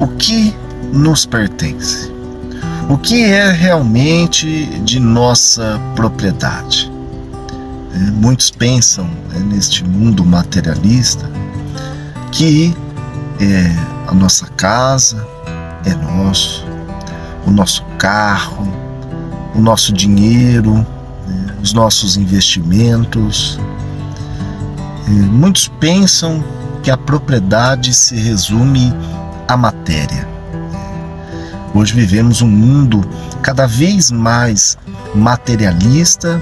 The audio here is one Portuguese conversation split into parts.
o que nos pertence? O que é realmente de nossa propriedade? É, muitos pensam né, neste mundo materialista que é, a nossa casa é nosso, o nosso carro, o nosso dinheiro, né, os nossos investimentos. É, muitos pensam que a propriedade se resume à matéria. Hoje vivemos um mundo cada vez mais materialista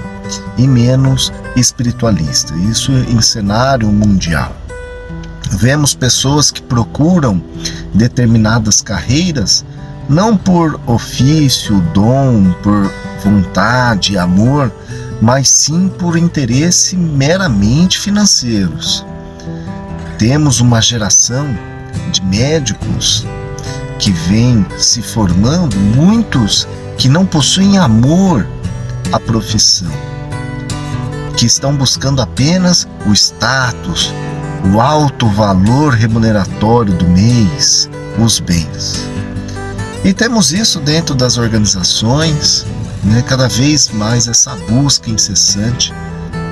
e menos espiritualista. Isso em cenário mundial. Vemos pessoas que procuram determinadas carreiras não por ofício, dom, por vontade, amor, mas sim por interesse meramente financeiros. Temos uma geração de médicos que vem se formando, muitos que não possuem amor à profissão, que estão buscando apenas o status, o alto valor remuneratório do mês, os bens. E temos isso dentro das organizações, né, cada vez mais essa busca incessante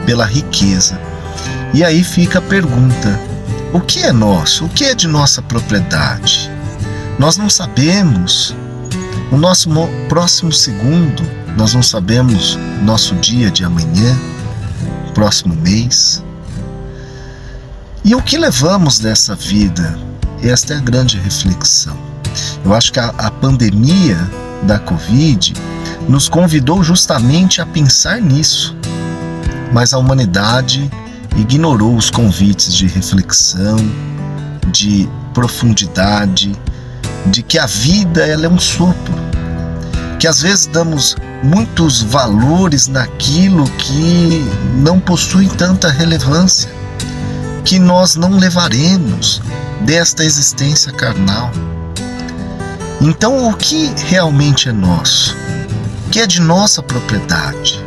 pela riqueza. E aí fica a pergunta: o que é nosso? O que é de nossa propriedade? Nós não sabemos o nosso próximo segundo, nós não sabemos nosso dia de amanhã, próximo mês. E o que levamos dessa vida? Esta é a grande reflexão. Eu acho que a, a pandemia da Covid nos convidou justamente a pensar nisso, mas a humanidade ignorou os convites de reflexão, de profundidade, de que a vida ela é um sopro, que às vezes damos muitos valores naquilo que não possui tanta relevância, que nós não levaremos desta existência carnal. Então, o que realmente é nosso? O que é de nossa propriedade?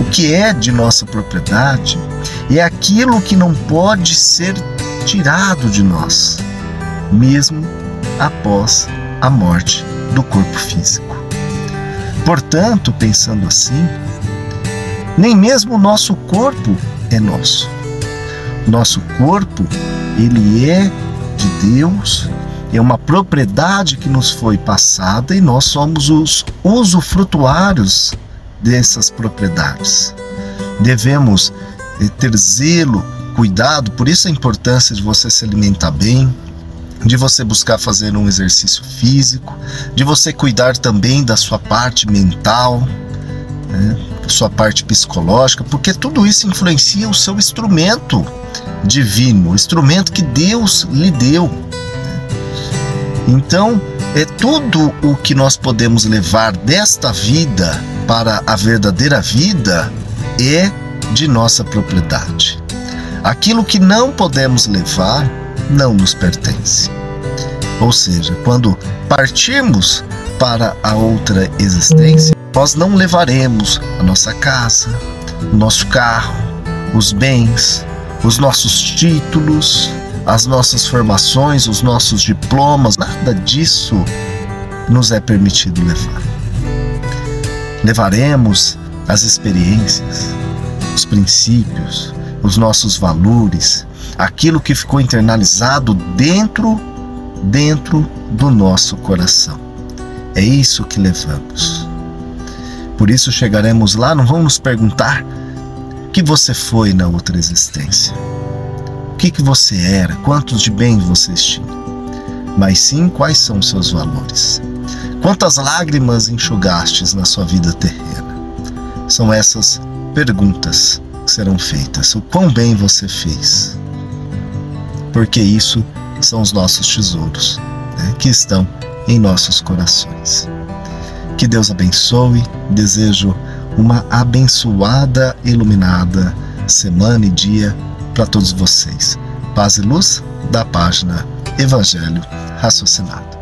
O que é de nossa propriedade é aquilo que não pode ser tirado de nós, mesmo após a morte do corpo físico. Portanto, pensando assim, nem mesmo o nosso corpo é nosso. Nosso corpo, ele é de Deus, é uma propriedade que nos foi passada e nós somos os usufrutuários dessas propriedades. Devemos ter zelo, cuidado, por isso a importância de você se alimentar bem, de você buscar fazer um exercício físico, de você cuidar também da sua parte mental, né, sua parte psicológica, porque tudo isso influencia o seu instrumento divino, o instrumento que Deus lhe deu. Então, é tudo o que nós podemos levar desta vida para a verdadeira vida é de nossa propriedade. Aquilo que não podemos levar não nos pertence. Ou seja, quando partirmos para a outra existência, nós não levaremos a nossa casa, o nosso carro, os bens, os nossos títulos, as nossas formações, os nossos diplomas, nada disso nos é permitido levar. Levaremos as experiências, os princípios, os nossos valores, aquilo que ficou internalizado dentro dentro do nosso coração. É isso que levamos. Por isso chegaremos lá, não vamos nos perguntar que você foi na outra existência. O que, que você era, quantos de bem você tinha, mas sim quais são seus valores. Quantas lágrimas enxugastes na sua vida terrena? São essas perguntas que serão feitas. O quão bem você fez? Porque isso são os nossos tesouros né, que estão em nossos corações. Que Deus abençoe, desejo uma abençoada, iluminada semana e dia para todos vocês. Paz e luz da página Evangelho Raciocinado.